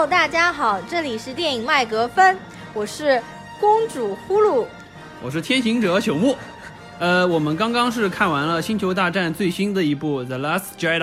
Hello，大家好，这里是电影麦格芬，我是公主呼噜，我是天行者朽木。呃，我们刚刚是看完了《星球大战》最新的一部《The Last Jedi》。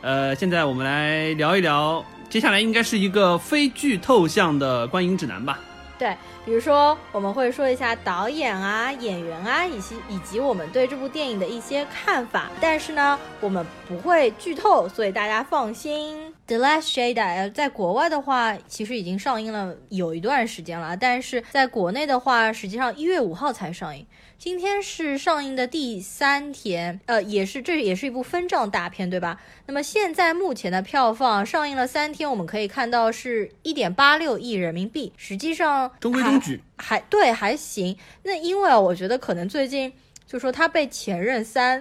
呃，现在我们来聊一聊，接下来应该是一个非剧透向的观影指南吧。对，比如说我们会说一下导演啊、演员啊，以及以及我们对这部电影的一些看法。但是呢，我们不会剧透，所以大家放心。《The Last Jedi》在国外的话，其实已经上映了有一段时间了，但是在国内的话，实际上一月五号才上映。今天是上映的第三天，呃，也是这也是一部分账大片，对吧？那么现在目前的票房上映了三天，我们可以看到是一点八六亿人民币，实际上中规中矩，还对还行。那因为啊，我觉得可能最近就说他被《前任三》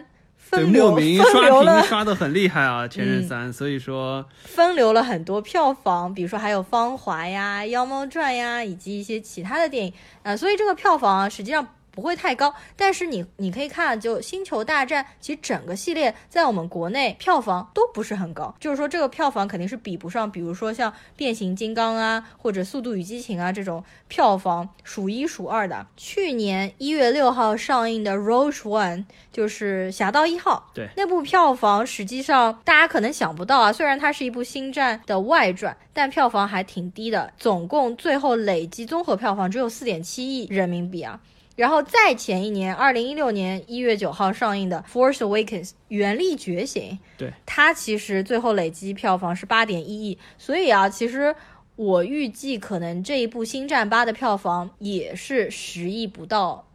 分流，莫名刷屏刷的很厉害啊，《前任三》，所以说分流了很多票房，比如说还有《芳华》呀、《妖猫传》呀，以及一些其他的电影啊，所以这个票房啊，实际上。不会太高，但是你你可以看，就《星球大战》其实整个系列在我们国内票房都不是很高，就是说这个票房肯定是比不上，比如说像变形金刚啊或者速度与激情啊这种票房数一数二的。去年一月六号上映的《Rogue One》就是《侠盗一号》，对那部票房实际上大家可能想不到啊，虽然它是一部星战的外传，但票房还挺低的，总共最后累计综合票房只有四点七亿人民币啊。然后再前一年，二零一六年一月九号上映的《Force Awakens》原力觉醒，对它其实最后累积票房是八点一亿，所以啊，其实我预计可能这一部《星战八》的票房也是十亿不到。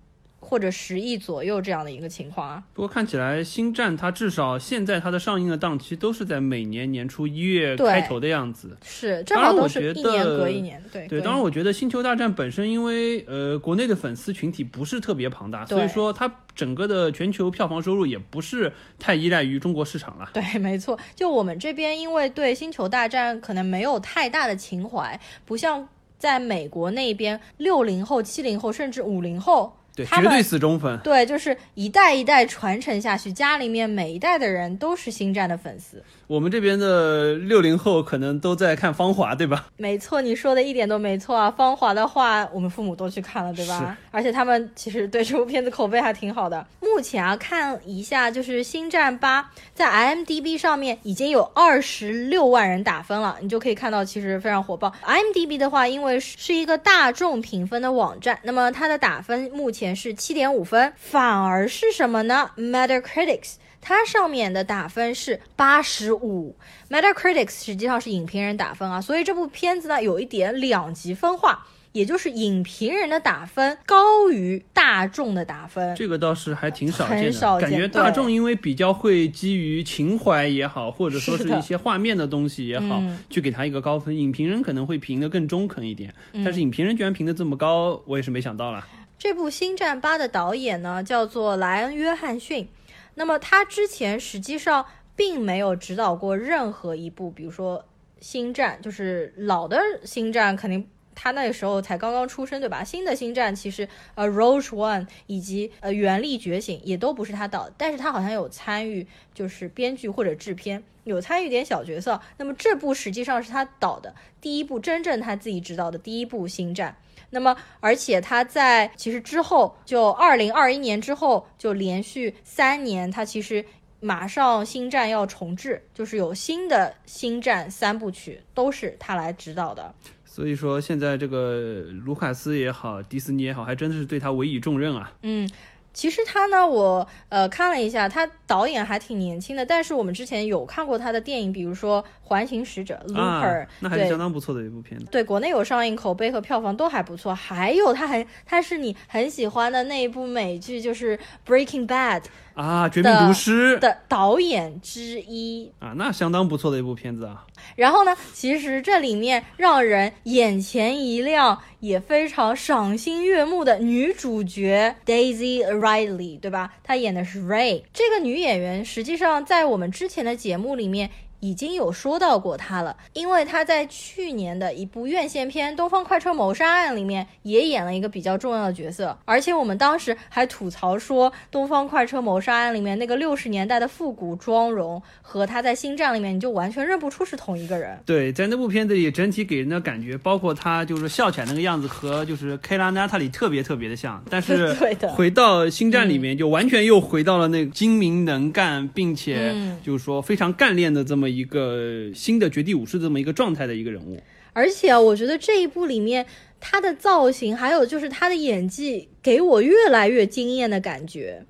或者十亿左右这样的一个情况啊。不过看起来《星战》它至少现在它的上映的档期都是在每年年初一月开头的样子。是，正好都是一年隔一年。对对，当然我觉得《星球大战》本身因为呃国内的粉丝群体不是特别庞大，所以说它整个的全球票房收入也不是太依赖于中国市场了。对，没错。就我们这边因为对《星球大战》可能没有太大的情怀，不像在美国那边六零后、七零后甚至五零后。对，绝对死忠粉。对，就是一代一代传承下去，家里面每一代的人都是星战的粉丝。我们这边的六零后可能都在看《芳华》，对吧？没错，你说的一点都没错啊！《芳华》的话，我们父母都去看了，对吧？而且他们其实对这部片子口碑还挺好的。目前啊，看一下，就是《星战八》在 IMDB 上面已经有二十六万人打分了，你就可以看到其实非常火爆。IMDB 的话，因为是一个大众评分的网站，那么它的打分目前是七点五分，反而是什么呢？Metacritic's。它上面的打分是八十五。Metacritic's 实际上是影评人打分啊，所以这部片子呢有一点两极分化，也就是影评人的打分高于大众的打分，这个倒是还挺少见的。感觉大众因为比较会基于情怀也好，或者说是一些画面的东西也好，去给他一个高分，影评人可能会评的更中肯一点。但是影评人居然评的这么高，我也是没想到了。这部《星战八》的导演呢叫做莱恩·约翰逊。那么他之前实际上并没有指导过任何一部，比如说《星战》，就是老的《星战》，肯定他那个时候才刚刚出生，对吧？新的《星战》其实呃，《Rogue One》以及呃，《原力觉醒》也都不是他导，但是他好像有参与，就是编剧或者制片，有参与点小角色。那么这部实际上是他导的第一部真正他自己执导的第一部《星战》。那么，而且他在其实之后，就二零二一年之后，就连续三年，他其实马上星战要重置，就是有新的星战三部曲，都是他来指导的。所以说，现在这个卢卡斯也好，迪士尼也好，还真的是对他委以重任啊。嗯。其实他呢，我呃看了一下，他导演还挺年轻的。但是我们之前有看过他的电影，比如说《环形使者》Looper，那还是相当不错的一部片子。对，国内有上映，口碑和票房都还不错。还有他很，他是你很喜欢的那一部美剧，就是《Breaking Bad》。啊，绝命毒师的导演之一啊，那相当不错的一部片子啊。然后呢，其实这里面让人眼前一亮，也非常赏心悦目的女主角 Daisy Ridley，对吧？她演的是 Ray。这个女演员实际上在我们之前的节目里面已经有说到过他了，因为他在去年的一部院线片《东方快车谋杀案》里面也演了一个比较重要的角色，而且我们当时还吐槽说，《东方快车谋杀案》里面那个六十年代的复古妆容和他在《星战》里面你就完全认不出是同一个人。对，在那部片子里，整体给人的感觉，包括他就是笑起来那个样子，和就是凯拉娜塔里特别特别的像，但是 回到《星战》里面，就完全又回到了那个精明能干，并且嗯。就是说非常干练的这么一个新的绝地武士这么一个状态的一个人物。而且我觉得这一部里面他的造型，还有就是他的演技，给我越来越惊艳的感觉。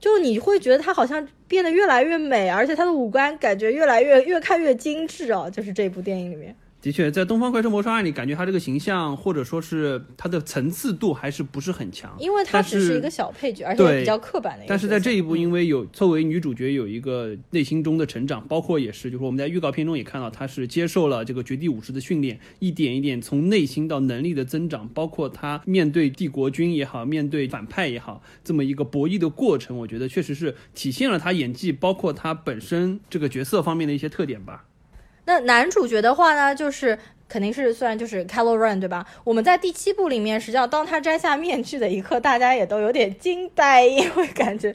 就你会觉得他好像变得越来越美，而且他的五官感觉越来越越看越精致哦。就是这部电影里面，的确，在《东方快车谋杀案》里，感觉他这个形象或者说是他的层次度还是不是很强，因为他只是一个小配角，而且比较刻板的一个。但是在这一部，因为有作为女主角有一个内心中的成长，包括也是，就是我们在预告片中也看到，她是接受了这个绝地武士的训练，一点一点从内心到能力的增长，包括她面对帝国军也好，面对反派也好，这么一个博弈的过程，我觉得确实是体现了她演技，包括她本身这个角色方面的一些特点吧。那男主角的话呢，就是肯定是虽然就是 Kylo Ren 对吧？我们在第七部里面，实际上当他摘下面具的一刻，大家也都有点惊呆，因为感觉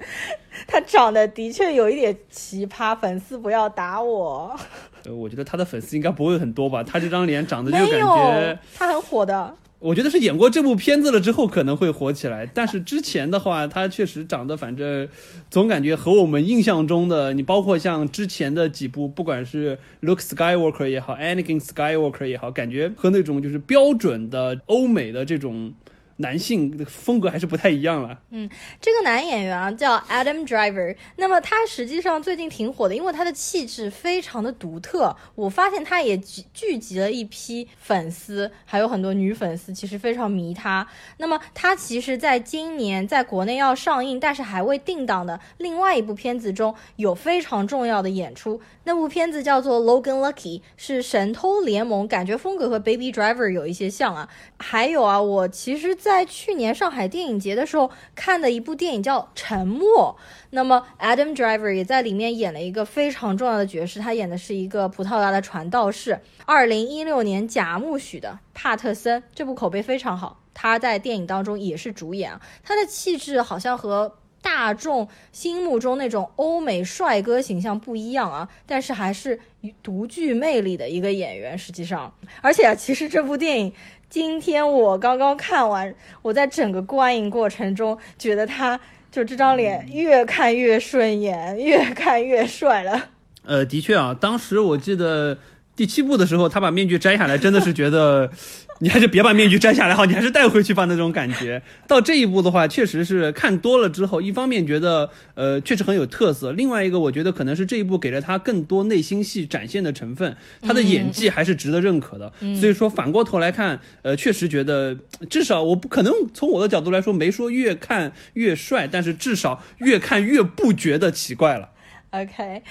他长得的确有一点奇葩。粉丝不要打我，呃，我觉得他的粉丝应该不会很多吧，他这张脸长得就感觉。，他很火的。我觉得是演过这部片子了之后可能会火起来，但是之前的话，他确实长得反正总感觉和我们印象中的，你包括像之前的几部，不管是 Luke Skywalker 也好，Anakin Skywalker 也好，感觉和那种就是标准的欧美的这种男性的风格还是不太一样了。嗯这个男演员啊叫 Adam Driver，那么他实际上最近挺火的，因为他的气质非常的独特。我发现他也聚聚集了一批粉丝，还有很多女粉丝，其实非常迷他。那么他其实在今年在国内要上映，但是还未定档的另外一部片子中有非常重要的演出。那部片子叫做《Logan Lucky》，是神偷联盟，感觉风格和 Baby Driver 有一些像啊。还有啊，我其实，在去年上海电影节的时候看的一部电影叫《沉默》，那么 Adam Driver 也在里面演了一个非常重要的角色，他演的是一个葡萄牙的传道士。二零一六年贾木许的《帕特森》这部口碑非常好，他在电影当中也是主演啊，他的气质好像和。大众心目中那种欧美帅哥形象不一样啊，但是还是独具魅力的一个演员。实际上，而且，其实这部电影今天我刚刚看完，我在整个观影过程中觉得他就这张脸越看越顺眼，越看越帅了。呃，的确啊，当时我记得第七部的时候，他把面具摘下来，真的是觉得你还是别把面具摘下来好，你还是带回去吧那种感觉。到这一步的话，确实是看多了之后，一方面觉得呃确实很有特色，另外一个我觉得可能是这一部给了他更多内心戏展现的成分，他的演技还是值得认可的。所以说反过头来看，呃，确实觉得至少我不可能从我的角度来说没说越看越帅，但是至少越看越不觉得奇怪了。OK，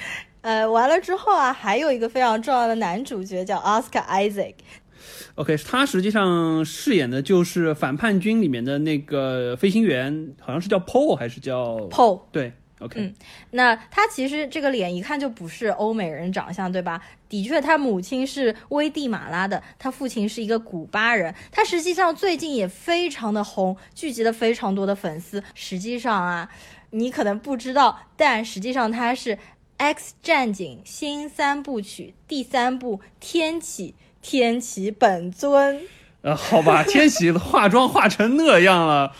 呃，完了之后啊，还有一个非常重要的男主角叫 Oscar Isaac，OK，他实际上饰演的就是反叛军里面的那个飞行员，好像是叫 Paul 还是叫 Paul。对，OK，、嗯那他其实这个脸一看就不是欧美人长相，对吧？的确，他母亲是危地马拉的，他父亲是一个古巴人。他实际上最近也非常的红，聚集了非常多的粉丝。实际上啊，你可能不知道，但实际上他是《X 战警》新三部曲第三部《天启》天启本尊。呃，好吧，天启化妆化成那样了。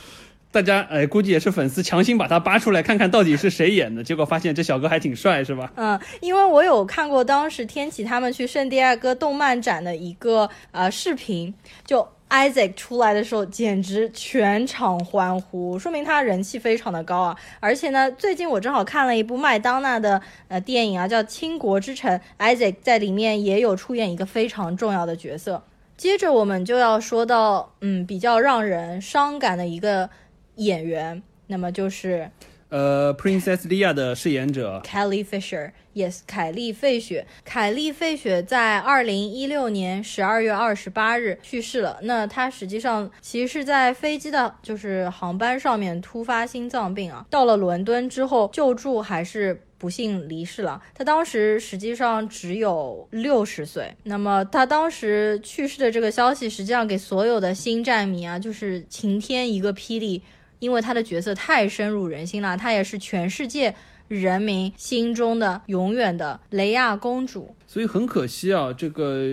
大家哎，估计也是粉丝强行把他扒出来看看到底是谁演的，结果发现这小哥还挺帅，是吧？嗯，因为我有看过当时天启他们去圣地亚哥动漫展的一个呃视频，就 Isaac 出来的时候，简直全场欢呼，说明他人气非常的高啊！而且呢，最近我正好看了一部麦当娜的呃电影啊，叫《倾国之城》，Isaac 在里面也有出演一个非常重要的角色。接着我们就要说到，嗯，比较让人伤感的一个演员，那么就是呃，Princess Leia 的饰演者 Kelly Fisher，yes，凯莉费雪。凯莉费雪在二零一六年十二月二十八日去世了。那她实际上其实是在飞机的，就是航班上面突发心脏病啊，到了伦敦之后救助还是不幸离世了。他当时实际上只有六十岁。那么他当时去世的这个消息，实际上给所有的星战迷啊，就是晴天一个霹雳，因为他的角色太深入人心了，他也是全世界人民心中的永远的雷亚公主。所以很可惜啊，这个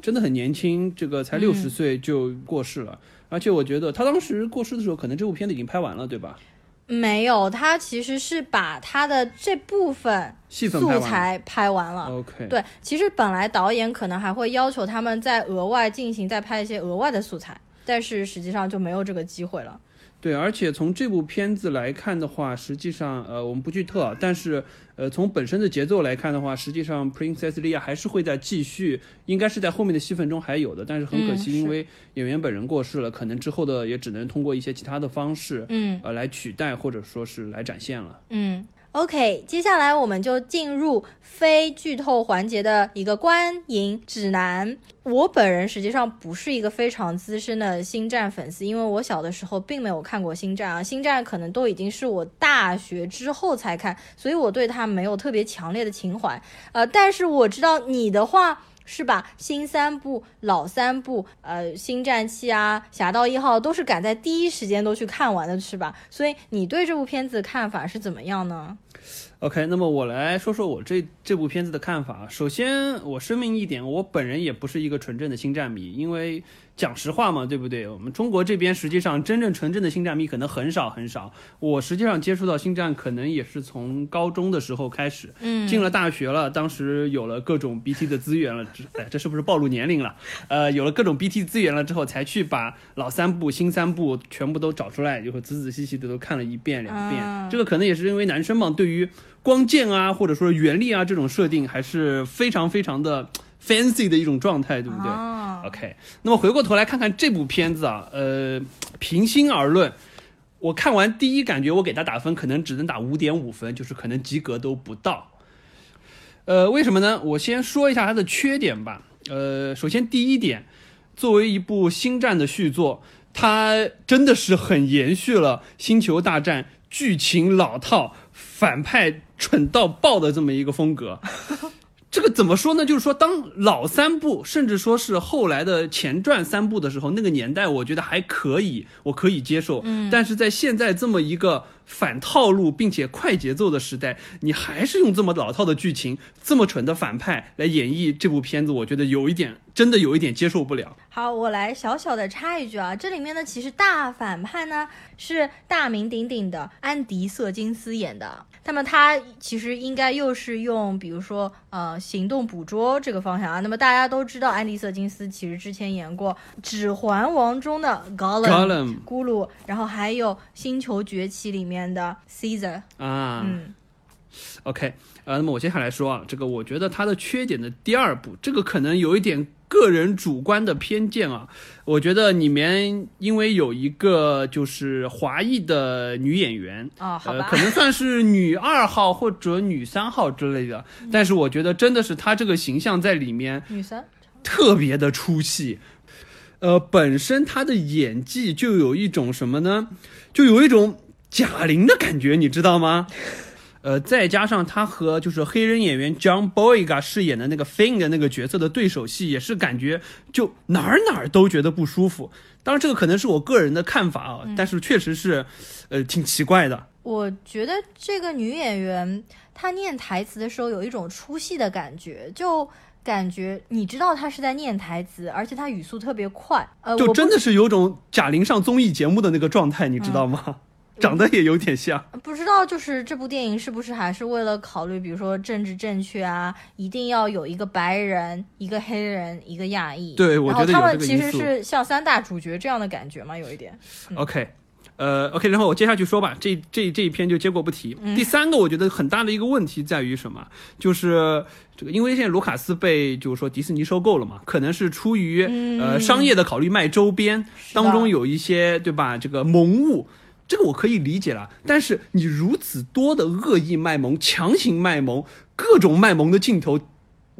真的很年轻，这个才六十岁就过世了。而且我觉得他当时过世的时候，可能这部片子已经拍完了，对吧？没有，他其实是把他的这部分素材拍完了。OK，对，其实本来导演可能还会要求他们再额外进行再拍一些额外的素材，但是实际上就没有这个机会了。对，而且从这部片子来看的话，实际上，呃，我们不剧透啊，但是，呃，从本身的节奏来看的话，实际上 Princess Leia 还是会在继续，应该是在后面的戏份中还有的，但是很可惜，因为演员本人过世了，可能之后的也只能通过一些其他的方式，嗯呃，来取代或者说是来展现了。嗯，OK，接下来我们就进入非剧透环节的一个观影指南。我本人实际上不是一个非常资深的星战粉丝，因为我小的时候并没有看过星战啊，星战可能都已经是我大学之后才看，所以我对它没有特别强烈的情怀。呃，但是我知道你的话。是吧？新三部、老三部，呃，星战七啊、侠盗一号都是赶在第一时间都去看完的，是吧？所以你对这部片子看法是怎么样呢？OK，那么我来说说我这这部片子的看法。首先，我声明一点，我本人也不是一个纯正的星战迷，因为讲实话嘛，对不对？我们中国这边实际上真正纯正的星战迷可能很少很少。我实际上接触到星战，可能也是从高中的时候开始，嗯进了大学了，当时有了各种 BT 的资源了，这哎，这是不是暴露年龄了？呃，有了各种 BT 资源了之后，才去把老三部、新三部全部都找出来，就会仔仔细细的都看了一遍两遍。嗯这个可能也是因为男生嘛，对于光剑啊，或者说原力啊这种设定，还是非常非常的 fancy 的一种状态，对不对？啊 OK，那么回过头来看看这部片子啊，呃，平心而论，我看完第一感觉，我给他打分可能只能打五点五分，就是可能及格都不到。呃，为什么呢？我先说一下它的缺点吧。呃，首先第一点，作为一部星战的续作，它真的是很延续了《星球大战》剧情老套、反派蠢到爆的这么一个风格。这个怎么说呢？就是说，当老三部，甚至说是后来的前传三部的时候，那个年代我觉得还可以，我可以接受。嗯，但是在现在这么一个反套路并且快节奏的时代，你还是用这么老套的剧情、这么蠢的反派来演绎这部片子，我觉得有一点，真的有一点接受不了。好，我来小小的插一句啊，这里面呢，其实大反派呢是大名鼎鼎的安迪·瑟金斯演的。那么他其实应该又是用，比如说呃行动捕捉这个方向啊。那么大家都知道，安迪·瑟金斯其实之前演过《指环王》中的 Gollum, Gollum 咕噜，然后还有《星球崛起》里面的 Caesar。啊，嗯 OK，呃，那么我接下来说啊，这个我觉得它的缺点的第二步，这个可能有一点个人主观的偏见啊。我觉得里面因为有一个就是华裔的女演员，哦，好呃，可，能算是女二号或者女三号之类的，但是我觉得真的是她这个形象在里面女三。特别的出戏。呃，本身她的演技就有一种什么呢？就有一种贾玲的感觉，你知道吗？呃，再加上他和就是黑人演员 John Boyega 饰演的那个 Finn 的那个角色的对手戏，也是感觉就哪儿哪儿都觉得不舒服。当然，这个可能是我个人的看法啊，但是确实是，呃，挺奇怪的。我觉得这个女演员她念台词的时候有一种出戏的感觉，就感觉你知道她是在念台词，而且她语速特别快。呃，就真的是有种贾玲上综艺节目的那个状态，你知道吗？长得也有点像。不知道，就是这部电影是不是还是为了考虑，比如说政治正确啊，一定要有一个白人、一个黑人、一个亚裔。对我觉得然后他们其实是像三大主角这样的感觉嘛，有一点。OK，呃，OK，然后我接下去说吧，这这这一篇就接过不提。第三个，我觉得很大的一个问题在于什么？就是这个，因为现在卢卡斯被就是说迪士尼收购了嘛，可能是出于、呃商业的考虑，卖周边当中有一些对吧？这个萌物。这个我可以理解了，但是你如此多的恶意卖萌、强行卖萌、各种卖萌的镜头，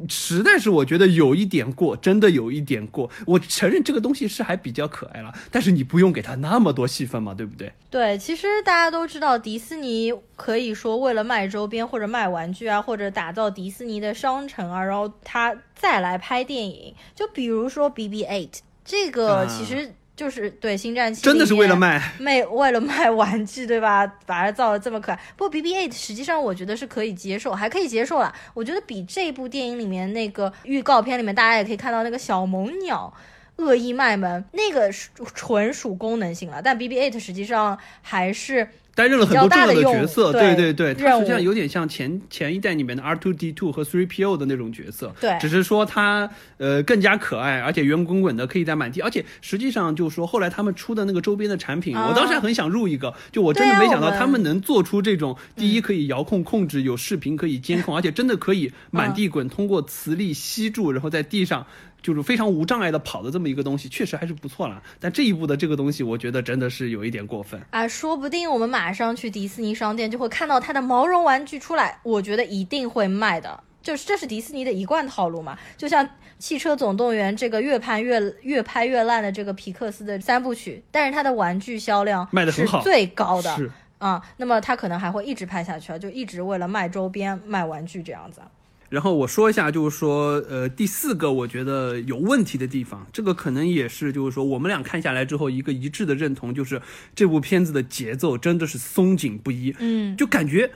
实在是我觉得有一点过，真的有一点过。我承认这个东西是还比较可爱了，但是你不用给他那么多戏份嘛，对不对？对，其实大家都知道，迪士尼可以说为了卖周边或者卖玩具啊，或者打造迪士尼的商城啊，然后他再来拍电影。就比如说 BB-8，这个其实。就是对星战七真的是为了卖 卖为了卖玩具对吧？把它造的这么可爱。不过 BB-8 实际上我觉得是可以接受，还可以接受了。我觉得比这部电影里面那个预告片里面大家也可以看到那个小萌鸟恶意卖萌，那个纯属功能性了。但 BB-8 实际上还是。担任了很多重要的角色，对对对，他实际上有点像前前一代里面的 R two D two 和 Three PO 的那种角色，对，只是说他呃更加可爱，而且圆滚滚的，可以在满地，而且实际上就是说后来他们出的那个周边的产品，我当时还很想入一个，就我真的没想到他们能做出这种第一可以遥控控制，有视频可以监控，而且真的可以满地滚，通过磁力吸住，然后在地上。就是非常无障碍的跑的这么一个东西，确实还是不错了。但这一步的这个东西，我觉得真的是有一点过分啊！说不定我们马上去迪士尼商店就会看到它的毛绒玩具出来，我觉得一定会卖的。就是这是迪士尼的一贯套路嘛，就像《汽车总动员》这个越拍越越拍越烂的这个皮克斯的三部曲，但是它的玩具销量卖的很好，最高的是啊。那么它可能还会一直拍下去啊，就一直为了卖周边、卖玩具这样子。然后我说一下，就是说，呃，第四个我觉得有问题的地方，这个可能也是，就是说，我们俩看下来之后一个一致的认同，就是这部片子的节奏真的是松紧不一，嗯，就感觉。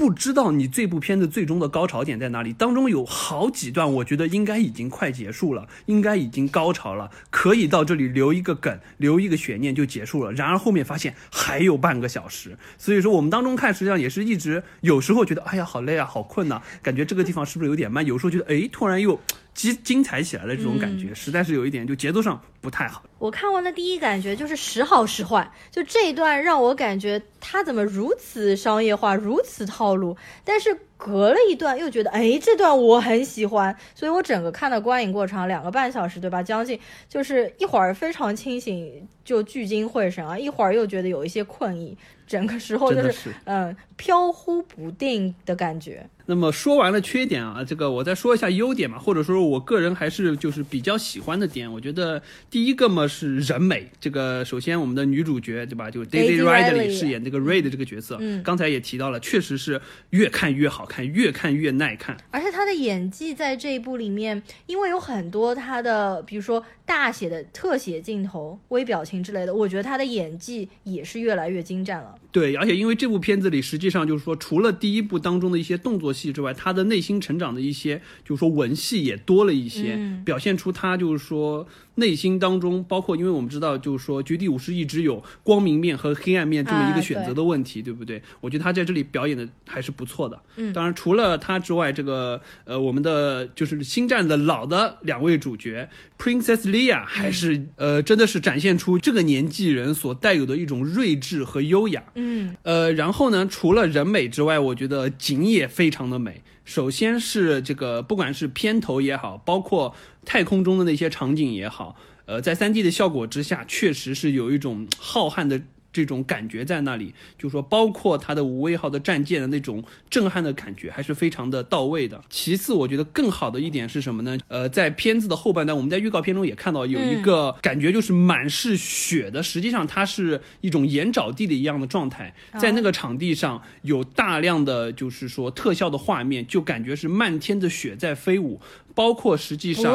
不知道你这部片子最终的高潮点在哪里？当中有好几段，我觉得应该已经快结束了，应该已经高潮了，可以到这里留一个梗，留一个悬念就结束了。然而后面发现还有半个小时，所以说我们当中看，实际上也是一直有时候觉得，哎呀，好累啊，好困呐，感觉这个地方是不是有点慢？有时候觉得，哎，突然又。精精彩起来的这种感觉，实在是有一点，就节奏上不太好。我看完的第一感觉就是时好时坏，就这一段让我感觉他怎么如此商业化，如此套路。但是隔了一段又觉得，哎，这段我很喜欢，所以我整个看的观影过程两个半小时，对吧？将近就是一会儿非常清醒，就聚精会神啊，一会儿又觉得有一些困意。整个时候就是嗯飘忽不定的感觉。那么说完了缺点啊，这个我再说一下优点嘛，或者说我个人还是就是比较喜欢的点。我觉得第一个嘛是人美，这个首先我们的女主角对吧，就 Daisy Ridley 饰演这个 Ray 的这个角色，嗯，刚才也提到了，确实是越看越好看，越看越耐看。而且她的演技在这一部里面，因为有很多她的，比如说大写的特写镜头、微表情之类的，我觉得她的演技也是越来越精湛了。对，而且因为这部片子里，实际上就是说，除了第一部当中的一些动作戏之外，她的内心成长的一些，就是说文戏也多了一些，表现出她就是说。内心当中，包括因为我们知道，就是说绝地武士一直有光明面和黑暗面这么一个选择的问题，对不对？我觉得他在这里表演的还是不错的。嗯，当然除了他之外，这个呃，我们的就是星战的老的两位主角 Princess Leia 还是呃，真的是展现出这个年纪人所带有的一种睿智和优雅。嗯，呃，然后呢，除了人美之外，我觉得景也非常的美。首先是这个，不管是片头也好，包括太空中的那些场景也好，呃，在 3D 的效果之下，确实是有一种浩瀚的。这种感觉在那里，就是说，包括它的无畏号的战舰的那种震撼的感觉，还是非常的到位的。其次，我觉得更好的一点是什么呢？呃，在片子的后半段，我们在预告片中也看到有一个感觉，就是满是雪的，实际上它是一种盐沼地的一样的状态，在那个场地上有大量的就是说特效的画面，就感觉是漫天的雪在飞舞，包括实际上。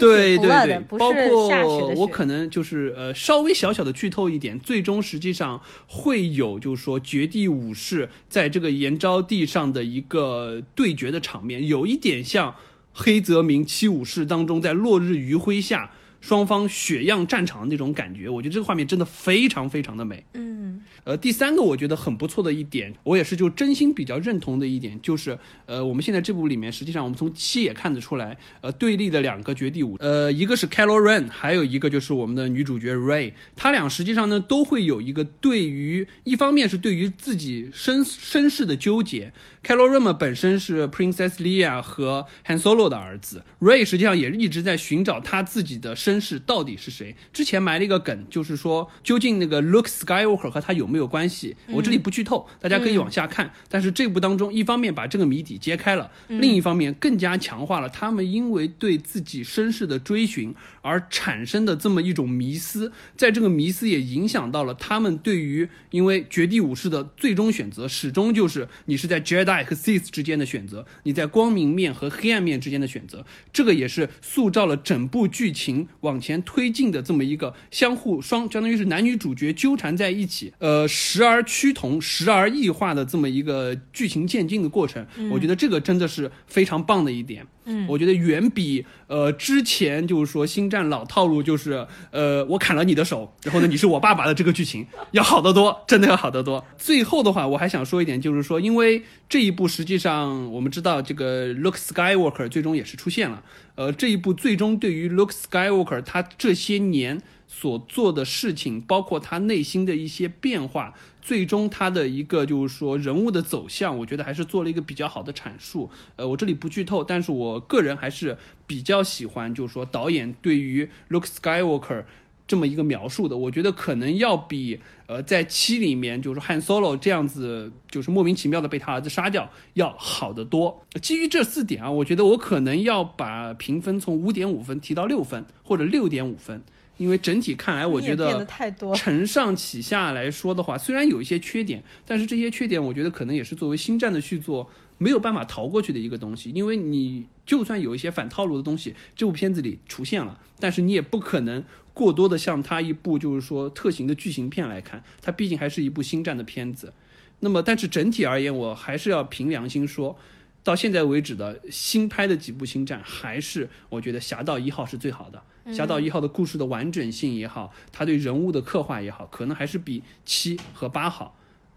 对对对，包括我可能就是呃稍微小小的剧透一点，最终实际上会有就是说绝地武士在这个岩沼地上的一个对决的场面，有一点像黑泽明七武士当中在落日余晖下。双方血样战场的那种感觉，我觉得这个画面真的非常非常的美。嗯，呃，第三个我觉得很不错的一点，我也是就真心比较认同的一点，就是呃，我们现在这部里面，实际上我们从七也看得出来，呃，对立的两个绝地武，呃，一个是 Kylo Ren，还有一个就是我们的女主角 Ray，他俩实际上呢都会有一个对于一方面是对于自己身身世的纠结。Kylo Ren 本身是 Princess Leia 和 Han Solo 的儿子，Ray 实际上也一直在寻找他自己的身世到底是谁。之前埋了一个梗，就是说究竟那个 Luke Skywalker 和他有有没有关系？我这里不剧透，大家可以往下看。但是这部当中，一方面把这个谜底揭开了，另一方面更加强化了他们因为对自己身世的追寻而产生的这么一种迷思，在这个迷思也影响到了他们对于因为绝地武士的最终选择，始终就是你是在 Jedi 和 Sith 之间的选择，你在光明面和黑暗面之间的选择，这个也是塑造了整部剧情往前推进的这么一个相互双，相当于是男女主角纠缠在一起，呃，时而趋同，时而异化的这么一个剧情渐进的过程。我觉得这个真的是非常棒的一点。嗯，我觉得远比呃之前就是说星战老套路，就是呃我砍了你的手，然后呢你是我爸爸的这个剧情要好得多，真的要好得多。最后的话，我还想说一点，就是说，因为这一部实际上我们知道这个 Luke Skywalker 最终也是出现了，呃，这一部最终对于 Luke Skywalker 他这些年所做的事情，包括他内心的一些变化。最终他的一个就是说人物的走向，我觉得还是做了一个比较好的阐述。呃，我这里不剧透，但是我个人还是比较喜欢，就是说导演对于 Luke Skywalker 这么一个描述的，我觉得可能要比呃在七里面就是汉 Solo 这样子就是莫名其妙的被他儿子杀掉要好得多。基于这四点啊，我觉得我可能要把评分从五点五分提到六分或者六点五分。因为整体看来，我觉得承上启下来说的话，虽然有一些缺点，但是这些缺点，我觉得可能也是作为星战的续作没有办法逃过去的一个东西。因为你就算有一些反套路的东西，这部片子里出现了，但是你也不可能过多的像它一部就是说特型的剧情片来看，它毕竟还是一部星战的片子。那么，但是整体而言，我还是要凭良心说，到现在为止的新拍的几部星战，还是我觉得《侠盗一号》是最好的。《侠盗一号》的故事的完整性也好，他对人物的刻画也好，可能还是比七和八好。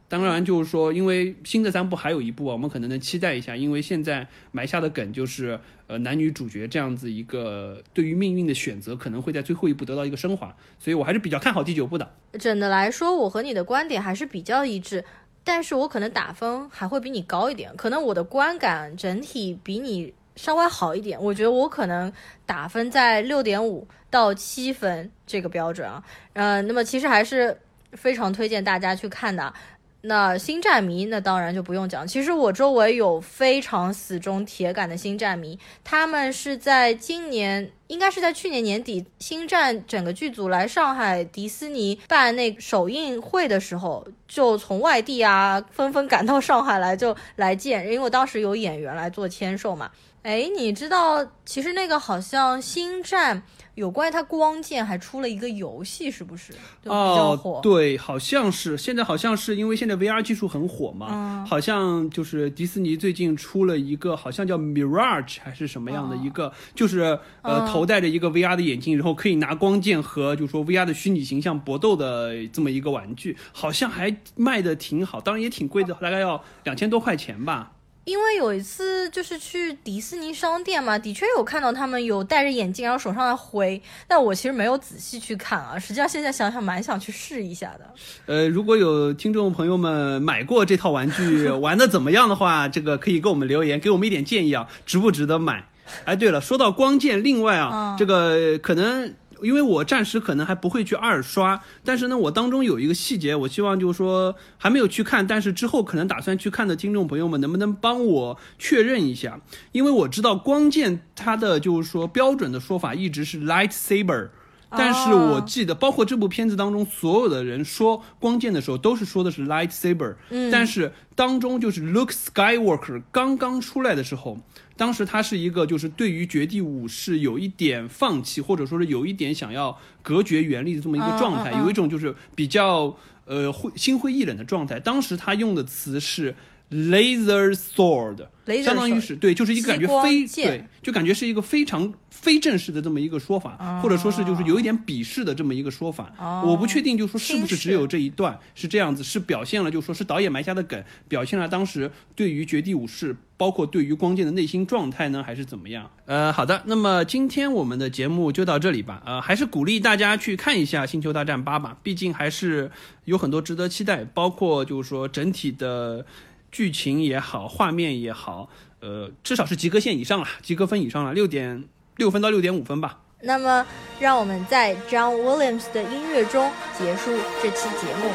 当然，就是说，因为新的三部还有一部，我们可能能期待一下。因为现在埋下的梗就是，呃，男女主角这样子一个对于命运的选择，可能会在最后一步得到一个升华。所以我还是比较看好第九部的。整的来说，我和你的观点还是比较一致，但是我可能打分还会比你高一点。可能我的观感整体比你。稍微好一点，我觉得我可能打分在六点五到七分这个标准啊，呃，那么其实还是非常推荐大家去看的。那星战迷，那当然就不用讲。其实我周围有非常死忠铁杆的星战迷，他们是在今年，应该是在去年年底，星战整个剧组来上海迪士尼办那首映会的时候，就从外地啊纷纷赶到上海来，就来见，因为我当时有演员来做签售嘛。哎，你知道，其实那个好像星战有关于它光剑还出了一个游戏，是不是？哦，对，好像是。现在好像是因为现在 VR 技术很火嘛，好像就是迪士尼最近出了一个，好像叫 Mirage 还是什么样的一个，就是呃头戴着一个 VR 的眼镜，然后可以拿光剑和就说 VR 的虚拟形象搏斗的这么一个玩具，好像还卖的挺好，当然也挺贵的，大概要两千多块钱吧。因为有一次就是去迪士尼商店嘛，的确有看到他们有戴着眼镜，然后手上在挥。但我其实没有仔细去看啊，实际上现在想想蛮想去试一下的。呃，如果有听众朋友们买过这套玩具，玩的怎么样的话，这个可以给我们留言，给我们一点建议啊，值不值得买？哎，对了，说到光剑，另外啊，这个可能。因为我暂时可能还不会去二刷，但是呢，我当中有一个细节，我希望就是说还没有去看，但是之后可能打算去看的听众朋友们，能不能帮我确认一下？因为我知道光剑它的就是说标准的说法一直是 lightsaber，但是我记得包括这部片子当中所有的人说光剑的时候都是说的是 lightsaber，但是当中就是 Luke Skywalker 刚刚出来的时候。当时他是一个，就是对于绝地武士有一点放弃，或者说是有一点想要隔绝原力的这么一个状态，有一种就是比较呃灰心灰意冷的状态。当时他用的词是 laser sword，相当于是对，就是一个感觉非对，就感觉是一个非常。非正式的这么一个说法，或者说是就是有一点鄙视的这么一个说法，我不确定，就说是不是只有这一段是这样子，是表现了，就说是导演埋下的梗，表现了当时对于绝地武士，包括对于光剑的内心状态呢，还是怎么样？呃，好的，那么今天我们的节目就到这里吧，呃，还是鼓励大家去看一下《星球大战八》吧，毕竟还是有很多值得期待，包括就是说整体的剧情也好，画面也好，呃，至少是及格线以上了，及格分以上了，六点六分到六点五分吧。那么，让我们在 John Williams 的音乐中结束这期节目，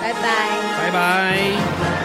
拜拜，拜拜。